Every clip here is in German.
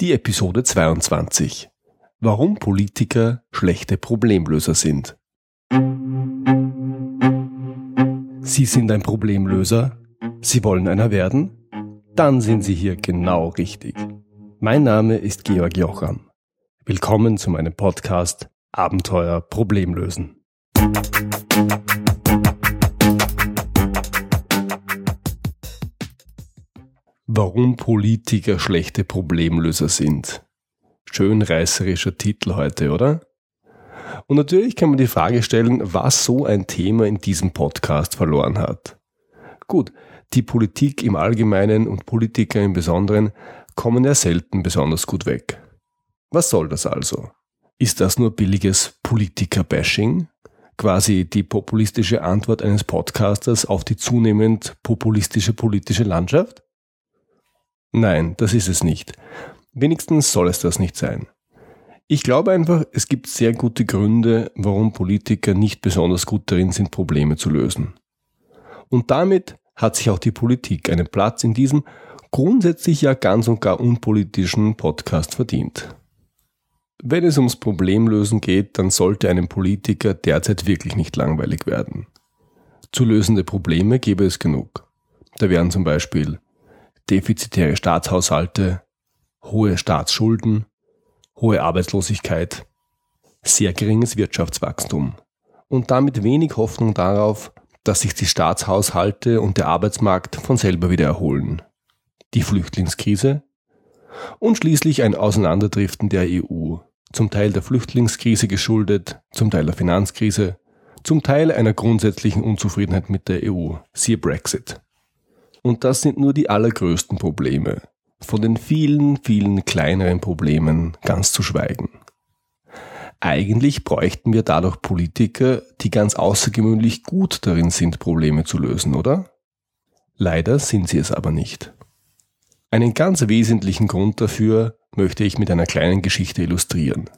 Die Episode 22. Warum Politiker schlechte Problemlöser sind. Sie sind ein Problemlöser? Sie wollen einer werden? Dann sind Sie hier genau richtig. Mein Name ist Georg Jocham. Willkommen zu meinem Podcast Abenteuer Problemlösen. Warum Politiker schlechte Problemlöser sind. Schön reißerischer Titel heute, oder? Und natürlich kann man die Frage stellen, was so ein Thema in diesem Podcast verloren hat. Gut, die Politik im Allgemeinen und Politiker im Besonderen kommen ja selten besonders gut weg. Was soll das also? Ist das nur billiges Politiker-Bashing? Quasi die populistische Antwort eines Podcasters auf die zunehmend populistische politische Landschaft? Nein, das ist es nicht. Wenigstens soll es das nicht sein. Ich glaube einfach, es gibt sehr gute Gründe, warum Politiker nicht besonders gut darin sind, Probleme zu lösen. Und damit hat sich auch die Politik einen Platz in diesem grundsätzlich ja ganz und gar unpolitischen Podcast verdient. Wenn es ums Problemlösen geht, dann sollte einem Politiker derzeit wirklich nicht langweilig werden. Zu lösende Probleme gäbe es genug. Da wären zum Beispiel defizitäre Staatshaushalte, hohe Staatsschulden, hohe Arbeitslosigkeit, sehr geringes Wirtschaftswachstum und damit wenig Hoffnung darauf, dass sich die Staatshaushalte und der Arbeitsmarkt von selber wieder erholen. Die Flüchtlingskrise und schließlich ein Auseinanderdriften der EU, zum Teil der Flüchtlingskrise geschuldet, zum Teil der Finanzkrise, zum Teil einer grundsätzlichen Unzufriedenheit mit der EU, siehe Brexit. Und das sind nur die allergrößten Probleme. Von den vielen, vielen kleineren Problemen ganz zu schweigen. Eigentlich bräuchten wir dadurch Politiker, die ganz außergewöhnlich gut darin sind, Probleme zu lösen, oder? Leider sind sie es aber nicht. Einen ganz wesentlichen Grund dafür möchte ich mit einer kleinen Geschichte illustrieren.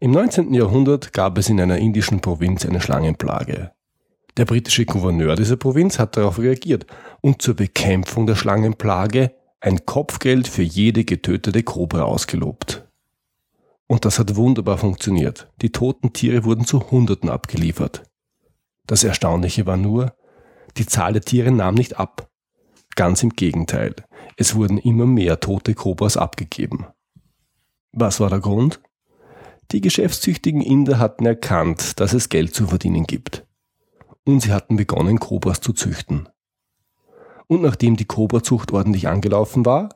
Im 19. Jahrhundert gab es in einer indischen Provinz eine Schlangenplage. Der britische Gouverneur dieser Provinz hat darauf reagiert und zur Bekämpfung der Schlangenplage ein Kopfgeld für jede getötete Kobra ausgelobt. Und das hat wunderbar funktioniert. Die toten Tiere wurden zu Hunderten abgeliefert. Das Erstaunliche war nur, die Zahl der Tiere nahm nicht ab. Ganz im Gegenteil, es wurden immer mehr tote Kobras abgegeben. Was war der Grund? Die geschäftstüchtigen Inder hatten erkannt, dass es Geld zu verdienen gibt und sie hatten begonnen, Kobras zu züchten. Und nachdem die Kobrazucht ordentlich angelaufen war,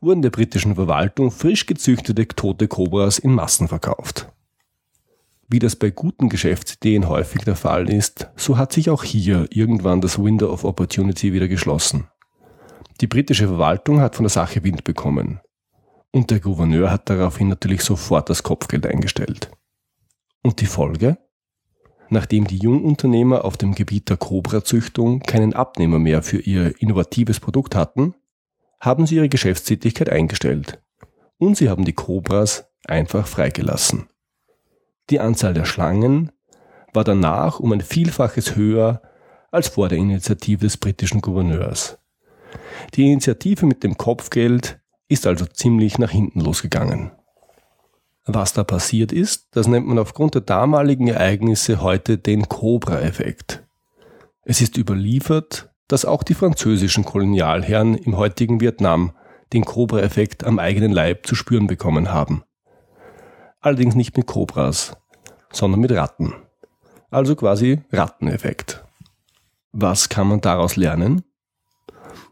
wurden der britischen Verwaltung frisch gezüchtete tote Kobras in Massen verkauft. Wie das bei guten Geschäftsideen häufig der Fall ist, so hat sich auch hier irgendwann das Window of Opportunity wieder geschlossen. Die britische Verwaltung hat von der Sache Wind bekommen. Und der Gouverneur hat daraufhin natürlich sofort das Kopfgeld eingestellt. Und die Folge? Nachdem die Jungunternehmer auf dem Gebiet der Cobra-Züchtung keinen Abnehmer mehr für ihr innovatives Produkt hatten, haben sie ihre Geschäftstätigkeit eingestellt und sie haben die Cobras einfach freigelassen. Die Anzahl der Schlangen war danach um ein Vielfaches höher als vor der Initiative des britischen Gouverneurs. Die Initiative mit dem Kopfgeld ist also ziemlich nach hinten losgegangen. Was da passiert ist, das nennt man aufgrund der damaligen Ereignisse heute den Cobra-Effekt. Es ist überliefert, dass auch die französischen Kolonialherren im heutigen Vietnam den Cobra-Effekt am eigenen Leib zu spüren bekommen haben. Allerdings nicht mit Cobras, sondern mit Ratten. Also quasi Ratteneffekt. Was kann man daraus lernen?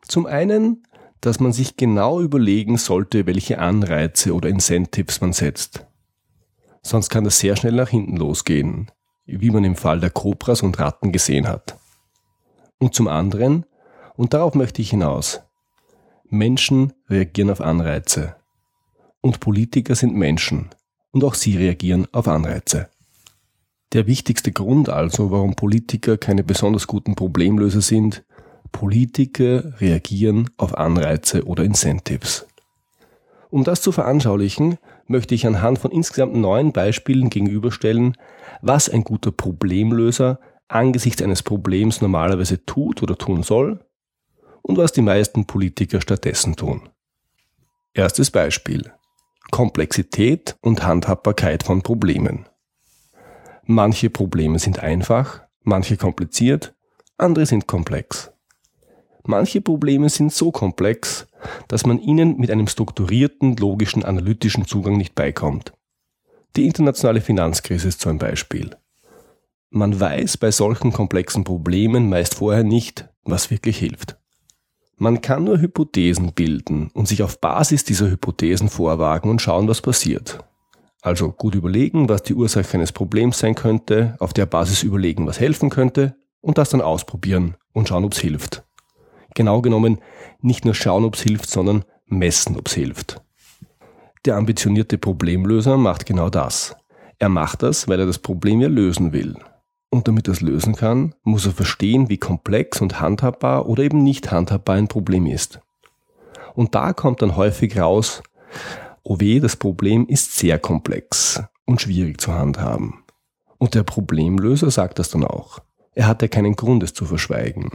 Zum einen dass man sich genau überlegen sollte, welche Anreize oder Incentives man setzt. Sonst kann das sehr schnell nach hinten losgehen, wie man im Fall der Kobras und Ratten gesehen hat. Und zum anderen, und darauf möchte ich hinaus, Menschen reagieren auf Anreize. Und Politiker sind Menschen. Und auch sie reagieren auf Anreize. Der wichtigste Grund also, warum Politiker keine besonders guten Problemlöser sind, Politiker reagieren auf Anreize oder Incentives. Um das zu veranschaulichen, möchte ich anhand von insgesamt neun Beispielen gegenüberstellen, was ein guter Problemlöser angesichts eines Problems normalerweise tut oder tun soll und was die meisten Politiker stattdessen tun. Erstes Beispiel. Komplexität und Handhabbarkeit von Problemen. Manche Probleme sind einfach, manche kompliziert, andere sind komplex. Manche Probleme sind so komplex, dass man ihnen mit einem strukturierten, logischen, analytischen Zugang nicht beikommt. Die internationale Finanzkrise ist so ein Beispiel. Man weiß bei solchen komplexen Problemen meist vorher nicht, was wirklich hilft. Man kann nur Hypothesen bilden und sich auf Basis dieser Hypothesen vorwagen und schauen, was passiert. Also gut überlegen, was die Ursache eines Problems sein könnte, auf der Basis überlegen, was helfen könnte und das dann ausprobieren und schauen, ob es hilft. Genau genommen nicht nur schauen, ob es hilft, sondern messen, ob es hilft. Der ambitionierte Problemlöser macht genau das. Er macht das, weil er das Problem ja lösen will. Und damit er es lösen kann, muss er verstehen, wie komplex und handhabbar oder eben nicht handhabbar ein Problem ist. Und da kommt dann häufig raus, oh weh, das Problem ist sehr komplex und schwierig zu handhaben. Und der Problemlöser sagt das dann auch. Er hat ja keinen Grund, es zu verschweigen.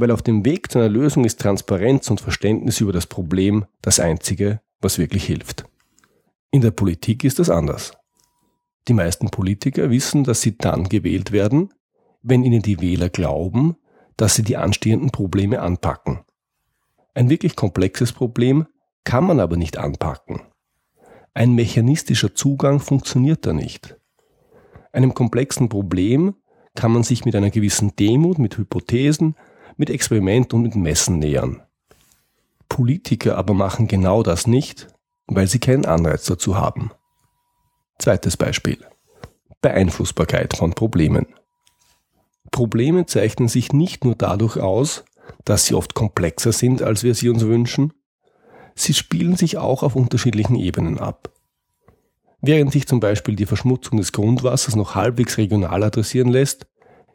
Weil auf dem Weg zu einer Lösung ist Transparenz und Verständnis über das Problem das Einzige, was wirklich hilft. In der Politik ist das anders. Die meisten Politiker wissen, dass sie dann gewählt werden, wenn ihnen die Wähler glauben, dass sie die anstehenden Probleme anpacken. Ein wirklich komplexes Problem kann man aber nicht anpacken. Ein mechanistischer Zugang funktioniert da nicht. Einem komplexen Problem kann man sich mit einer gewissen Demut, mit Hypothesen, mit Experiment und mit Messen nähern. Politiker aber machen genau das nicht, weil sie keinen Anreiz dazu haben. Zweites Beispiel. Beeinflussbarkeit von Problemen. Probleme zeichnen sich nicht nur dadurch aus, dass sie oft komplexer sind, als wir sie uns wünschen, sie spielen sich auch auf unterschiedlichen Ebenen ab. Während sich zum Beispiel die Verschmutzung des Grundwassers noch halbwegs regional adressieren lässt,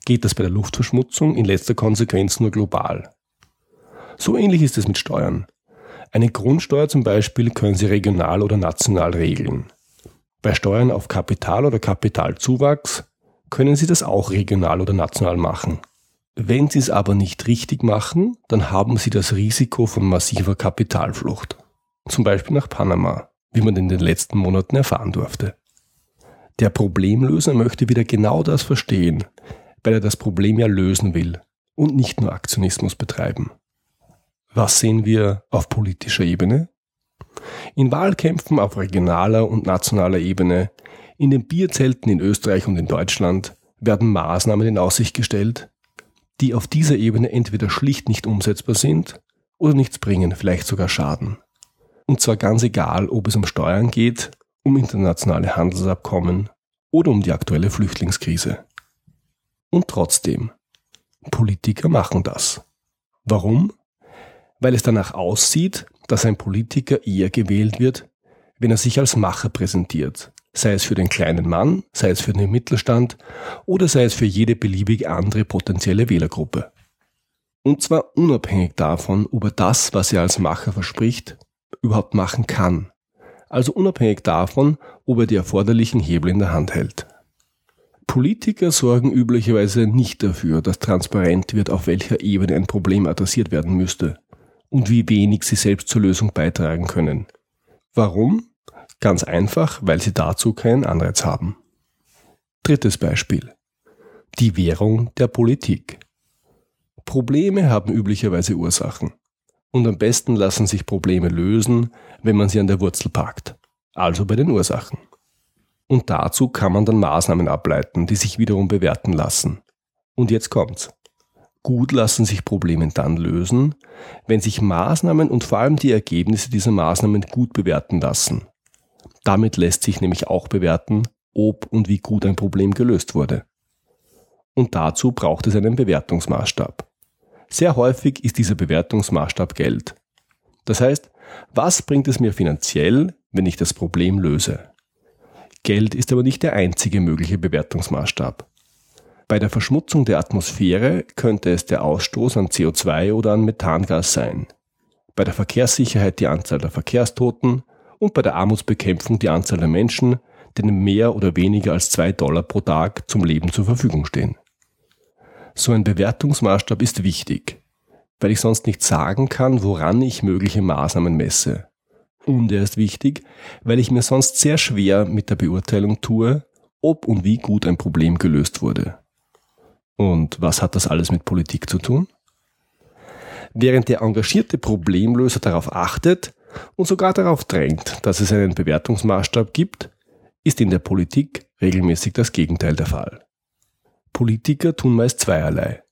geht das bei der Luftverschmutzung in letzter Konsequenz nur global. So ähnlich ist es mit Steuern. Eine Grundsteuer zum Beispiel können Sie regional oder national regeln. Bei Steuern auf Kapital oder Kapitalzuwachs können Sie das auch regional oder national machen. Wenn Sie es aber nicht richtig machen, dann haben Sie das Risiko von massiver Kapitalflucht. Zum Beispiel nach Panama, wie man in den letzten Monaten erfahren durfte. Der Problemlöser möchte wieder genau das verstehen, weil er das Problem ja lösen will und nicht nur Aktionismus betreiben. Was sehen wir auf politischer Ebene? In Wahlkämpfen auf regionaler und nationaler Ebene, in den Bierzelten in Österreich und in Deutschland werden Maßnahmen in Aussicht gestellt, die auf dieser Ebene entweder schlicht nicht umsetzbar sind oder nichts bringen, vielleicht sogar schaden. Und zwar ganz egal, ob es um Steuern geht, um internationale Handelsabkommen oder um die aktuelle Flüchtlingskrise. Und trotzdem, Politiker machen das. Warum? Weil es danach aussieht, dass ein Politiker eher gewählt wird, wenn er sich als Macher präsentiert, sei es für den kleinen Mann, sei es für den Mittelstand oder sei es für jede beliebige andere potenzielle Wählergruppe. Und zwar unabhängig davon, ob er das, was er als Macher verspricht, überhaupt machen kann. Also unabhängig davon, ob er die erforderlichen Hebel in der Hand hält. Politiker sorgen üblicherweise nicht dafür, dass transparent wird, auf welcher Ebene ein Problem adressiert werden müsste und wie wenig sie selbst zur Lösung beitragen können. Warum? Ganz einfach, weil sie dazu keinen Anreiz haben. Drittes Beispiel. Die Währung der Politik. Probleme haben üblicherweise Ursachen. Und am besten lassen sich Probleme lösen, wenn man sie an der Wurzel packt. Also bei den Ursachen. Und dazu kann man dann Maßnahmen ableiten, die sich wiederum bewerten lassen. Und jetzt kommt's. Gut lassen sich Probleme dann lösen, wenn sich Maßnahmen und vor allem die Ergebnisse dieser Maßnahmen gut bewerten lassen. Damit lässt sich nämlich auch bewerten, ob und wie gut ein Problem gelöst wurde. Und dazu braucht es einen Bewertungsmaßstab. Sehr häufig ist dieser Bewertungsmaßstab Geld. Das heißt, was bringt es mir finanziell, wenn ich das Problem löse? Geld ist aber nicht der einzige mögliche Bewertungsmaßstab. Bei der Verschmutzung der Atmosphäre könnte es der Ausstoß an CO2 oder an Methangas sein. Bei der Verkehrssicherheit die Anzahl der Verkehrstoten und bei der Armutsbekämpfung die Anzahl der Menschen, denen mehr oder weniger als zwei Dollar pro Tag zum Leben zur Verfügung stehen. So ein Bewertungsmaßstab ist wichtig, weil ich sonst nicht sagen kann, woran ich mögliche Maßnahmen messe. Und er ist wichtig, weil ich mir sonst sehr schwer mit der Beurteilung tue, ob und wie gut ein Problem gelöst wurde. Und was hat das alles mit Politik zu tun? Während der engagierte Problemlöser darauf achtet und sogar darauf drängt, dass es einen Bewertungsmaßstab gibt, ist in der Politik regelmäßig das Gegenteil der Fall. Politiker tun meist zweierlei.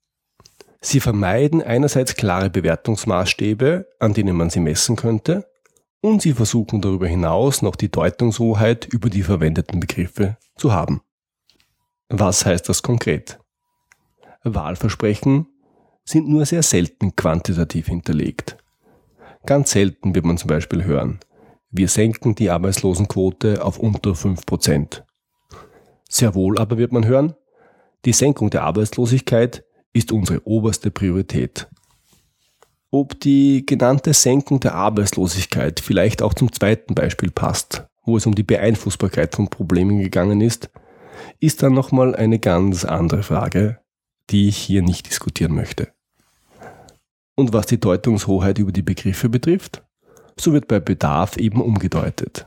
Sie vermeiden einerseits klare Bewertungsmaßstäbe, an denen man sie messen könnte, und sie versuchen darüber hinaus noch die Deutungshoheit über die verwendeten Begriffe zu haben. Was heißt das konkret? Wahlversprechen sind nur sehr selten quantitativ hinterlegt. Ganz selten wird man zum Beispiel hören, wir senken die Arbeitslosenquote auf unter 5%. Sehr wohl aber wird man hören, die Senkung der Arbeitslosigkeit ist unsere oberste Priorität. Ob die genannte Senkung der Arbeitslosigkeit vielleicht auch zum zweiten Beispiel passt, wo es um die Beeinflussbarkeit von Problemen gegangen ist, ist dann nochmal eine ganz andere Frage, die ich hier nicht diskutieren möchte. Und was die Deutungshoheit über die Begriffe betrifft, so wird bei Bedarf eben umgedeutet.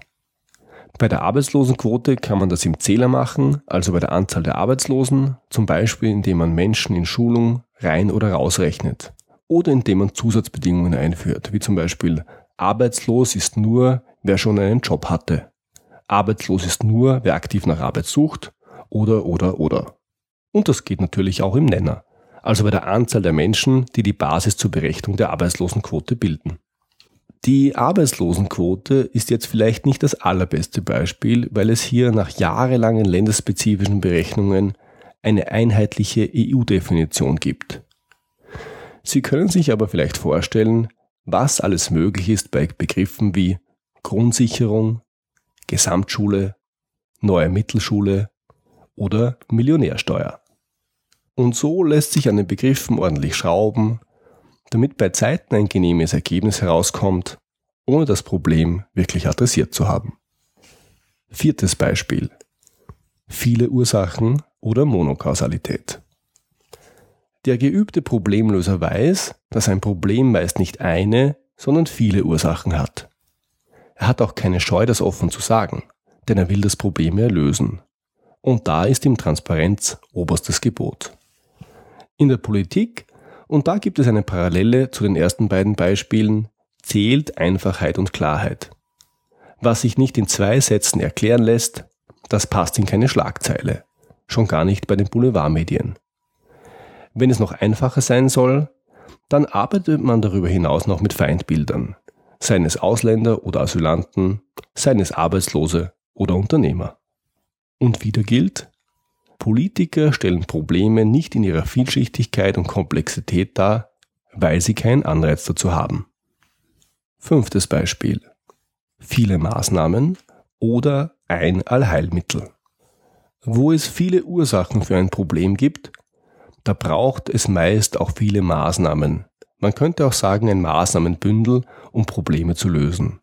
Bei der Arbeitslosenquote kann man das im Zähler machen, also bei der Anzahl der Arbeitslosen, zum Beispiel indem man Menschen in Schulung rein oder rausrechnet oder indem man Zusatzbedingungen einführt, wie zum Beispiel arbeitslos ist nur, wer schon einen Job hatte. Arbeitslos ist nur, wer aktiv nach Arbeit sucht oder oder oder. Und das geht natürlich auch im Nenner, also bei der Anzahl der Menschen, die die Basis zur Berechnung der Arbeitslosenquote bilden. Die Arbeitslosenquote ist jetzt vielleicht nicht das allerbeste Beispiel, weil es hier nach jahrelangen länderspezifischen Berechnungen eine einheitliche EU-Definition gibt. Sie können sich aber vielleicht vorstellen, was alles möglich ist bei Begriffen wie Grundsicherung, Gesamtschule, neue Mittelschule oder Millionärsteuer. Und so lässt sich an den Begriffen ordentlich schrauben, damit bei Zeiten ein genehmes Ergebnis herauskommt, ohne das Problem wirklich adressiert zu haben. Viertes Beispiel. Viele Ursachen oder Monokausalität. Der geübte Problemlöser weiß, dass ein Problem meist nicht eine, sondern viele Ursachen hat. Er hat auch keine Scheu, das offen zu sagen, denn er will das Problem ja lösen. Und da ist ihm Transparenz oberstes Gebot. In der Politik und da gibt es eine Parallele zu den ersten beiden Beispielen, zählt Einfachheit und Klarheit. Was sich nicht in zwei Sätzen erklären lässt, das passt in keine Schlagzeile, schon gar nicht bei den Boulevardmedien. Wenn es noch einfacher sein soll, dann arbeitet man darüber hinaus noch mit Feindbildern, seien es Ausländer oder Asylanten, seien es Arbeitslose oder Unternehmer. Und wieder gilt, Politiker stellen Probleme nicht in ihrer Vielschichtigkeit und Komplexität dar, weil sie keinen Anreiz dazu haben. Fünftes Beispiel. Viele Maßnahmen oder ein Allheilmittel. Wo es viele Ursachen für ein Problem gibt, da braucht es meist auch viele Maßnahmen. Man könnte auch sagen ein Maßnahmenbündel, um Probleme zu lösen.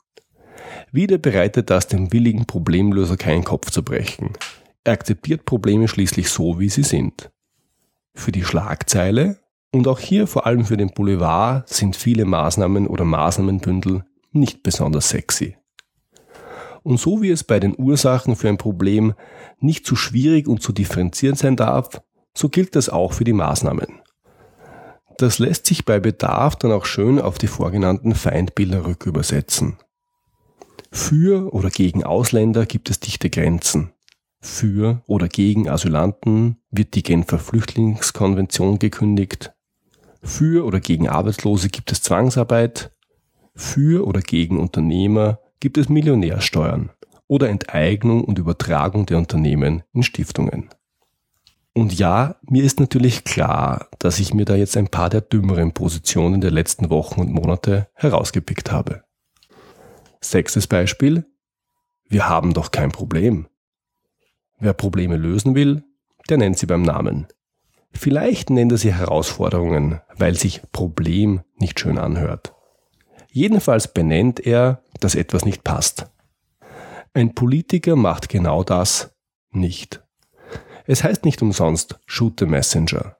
Wieder bereitet das dem willigen Problemlöser keinen Kopf zu brechen. Er akzeptiert Probleme schließlich so, wie sie sind. Für die Schlagzeile und auch hier vor allem für den Boulevard sind viele Maßnahmen oder Maßnahmenbündel nicht besonders sexy. Und so wie es bei den Ursachen für ein Problem nicht zu schwierig und zu differenzieren sein darf, so gilt das auch für die Maßnahmen. Das lässt sich bei Bedarf dann auch schön auf die vorgenannten Feindbilder rückübersetzen. Für oder gegen Ausländer gibt es dichte Grenzen. Für oder gegen Asylanten wird die Genfer Flüchtlingskonvention gekündigt. Für oder gegen Arbeitslose gibt es Zwangsarbeit. Für oder gegen Unternehmer gibt es Millionärsteuern oder Enteignung und Übertragung der Unternehmen in Stiftungen. Und ja, mir ist natürlich klar, dass ich mir da jetzt ein paar der dümmeren Positionen der letzten Wochen und Monate herausgepickt habe. Sechstes Beispiel. Wir haben doch kein Problem. Wer Probleme lösen will, der nennt sie beim Namen. Vielleicht nennt er sie Herausforderungen, weil sich Problem nicht schön anhört. Jedenfalls benennt er, dass etwas nicht passt. Ein Politiker macht genau das nicht. Es heißt nicht umsonst Shoot the Messenger.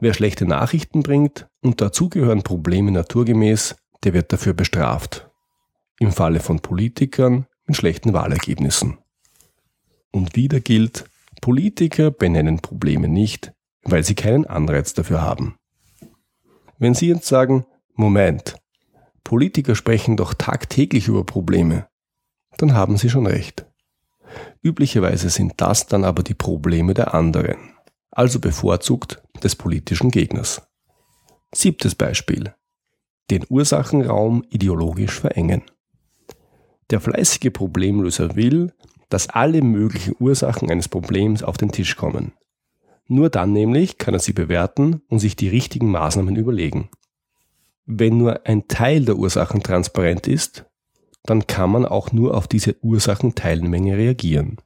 Wer schlechte Nachrichten bringt und dazugehören Probleme naturgemäß, der wird dafür bestraft. im Falle von Politikern mit schlechten Wahlergebnissen. Und wieder gilt, Politiker benennen Probleme nicht, weil sie keinen Anreiz dafür haben. Wenn Sie jetzt sagen, Moment, Politiker sprechen doch tagtäglich über Probleme, dann haben Sie schon recht. Üblicherweise sind das dann aber die Probleme der anderen, also bevorzugt des politischen Gegners. Siebtes Beispiel. Den Ursachenraum ideologisch verengen. Der fleißige Problemlöser will, dass alle möglichen Ursachen eines Problems auf den Tisch kommen. Nur dann nämlich kann er sie bewerten und sich die richtigen Maßnahmen überlegen. Wenn nur ein Teil der Ursachen transparent ist, dann kann man auch nur auf diese Ursachenteilmenge reagieren.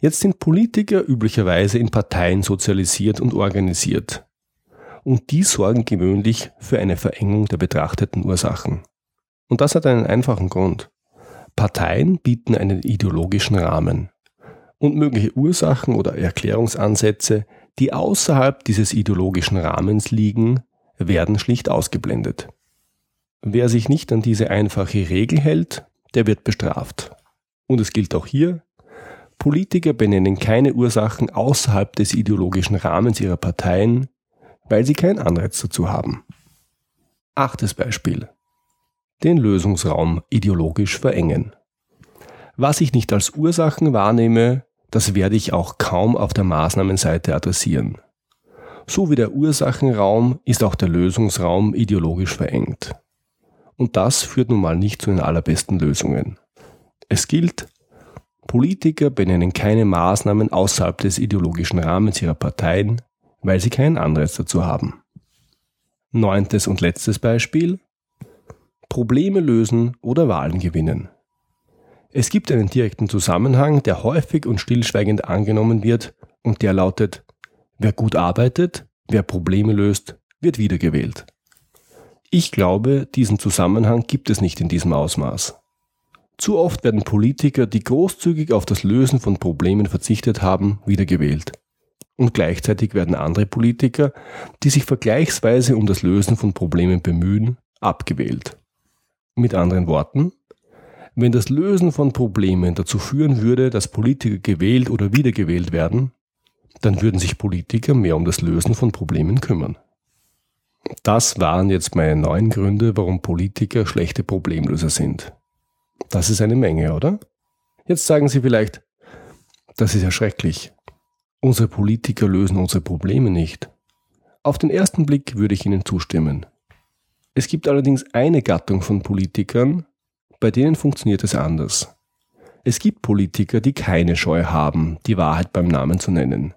Jetzt sind Politiker üblicherweise in Parteien sozialisiert und organisiert. Und die sorgen gewöhnlich für eine Verengung der betrachteten Ursachen. Und das hat einen einfachen Grund. Parteien bieten einen ideologischen Rahmen. Und mögliche Ursachen oder Erklärungsansätze, die außerhalb dieses ideologischen Rahmens liegen, werden schlicht ausgeblendet. Wer sich nicht an diese einfache Regel hält, der wird bestraft. Und es gilt auch hier, Politiker benennen keine Ursachen außerhalb des ideologischen Rahmens ihrer Parteien, weil sie keinen Anreiz dazu haben. Achtes Beispiel den Lösungsraum ideologisch verengen. Was ich nicht als Ursachen wahrnehme, das werde ich auch kaum auf der Maßnahmenseite adressieren. So wie der Ursachenraum ist auch der Lösungsraum ideologisch verengt. Und das führt nun mal nicht zu den allerbesten Lösungen. Es gilt, Politiker benennen keine Maßnahmen außerhalb des ideologischen Rahmens ihrer Parteien, weil sie keinen Anreiz dazu haben. Neuntes und letztes Beispiel. Probleme lösen oder Wahlen gewinnen. Es gibt einen direkten Zusammenhang, der häufig und stillschweigend angenommen wird und der lautet, wer gut arbeitet, wer Probleme löst, wird wiedergewählt. Ich glaube, diesen Zusammenhang gibt es nicht in diesem Ausmaß. Zu oft werden Politiker, die großzügig auf das Lösen von Problemen verzichtet haben, wiedergewählt. Und gleichzeitig werden andere Politiker, die sich vergleichsweise um das Lösen von Problemen bemühen, abgewählt. Mit anderen Worten, wenn das Lösen von Problemen dazu führen würde, dass Politiker gewählt oder wiedergewählt werden, dann würden sich Politiker mehr um das Lösen von Problemen kümmern. Das waren jetzt meine neun Gründe, warum Politiker schlechte Problemlöser sind. Das ist eine Menge, oder? Jetzt sagen Sie vielleicht, das ist ja schrecklich. Unsere Politiker lösen unsere Probleme nicht. Auf den ersten Blick würde ich Ihnen zustimmen. Es gibt allerdings eine Gattung von Politikern, bei denen funktioniert es anders. Es gibt Politiker, die keine Scheu haben, die Wahrheit beim Namen zu nennen,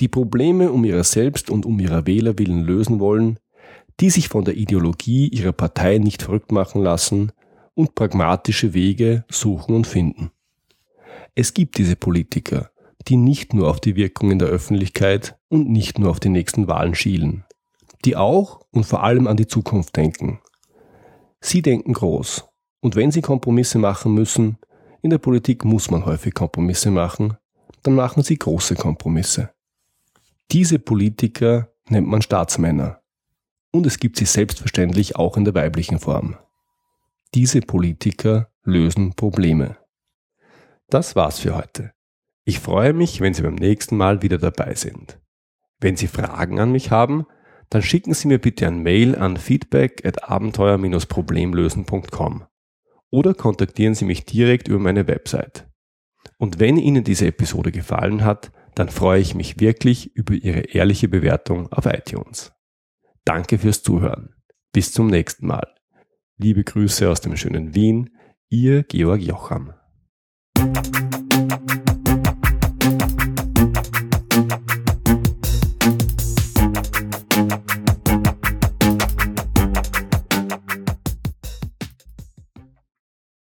die Probleme um ihrer selbst und um ihrer Wähler willen lösen wollen, die sich von der Ideologie ihrer Partei nicht verrückt machen lassen und pragmatische Wege suchen und finden. Es gibt diese Politiker, die nicht nur auf die Wirkungen der Öffentlichkeit und nicht nur auf die nächsten Wahlen schielen, die auch und vor allem an die Zukunft denken. Sie denken groß. Und wenn sie Kompromisse machen müssen, in der Politik muss man häufig Kompromisse machen, dann machen sie große Kompromisse. Diese Politiker nennt man Staatsmänner. Und es gibt sie selbstverständlich auch in der weiblichen Form. Diese Politiker lösen Probleme. Das war's für heute. Ich freue mich, wenn Sie beim nächsten Mal wieder dabei sind. Wenn Sie Fragen an mich haben, dann schicken Sie mir bitte ein Mail an feedback at abenteuer-problemlösen.com oder kontaktieren Sie mich direkt über meine Website. Und wenn Ihnen diese Episode gefallen hat, dann freue ich mich wirklich über Ihre ehrliche Bewertung auf iTunes. Danke fürs Zuhören. Bis zum nächsten Mal. Liebe Grüße aus dem schönen Wien, Ihr Georg Jocham.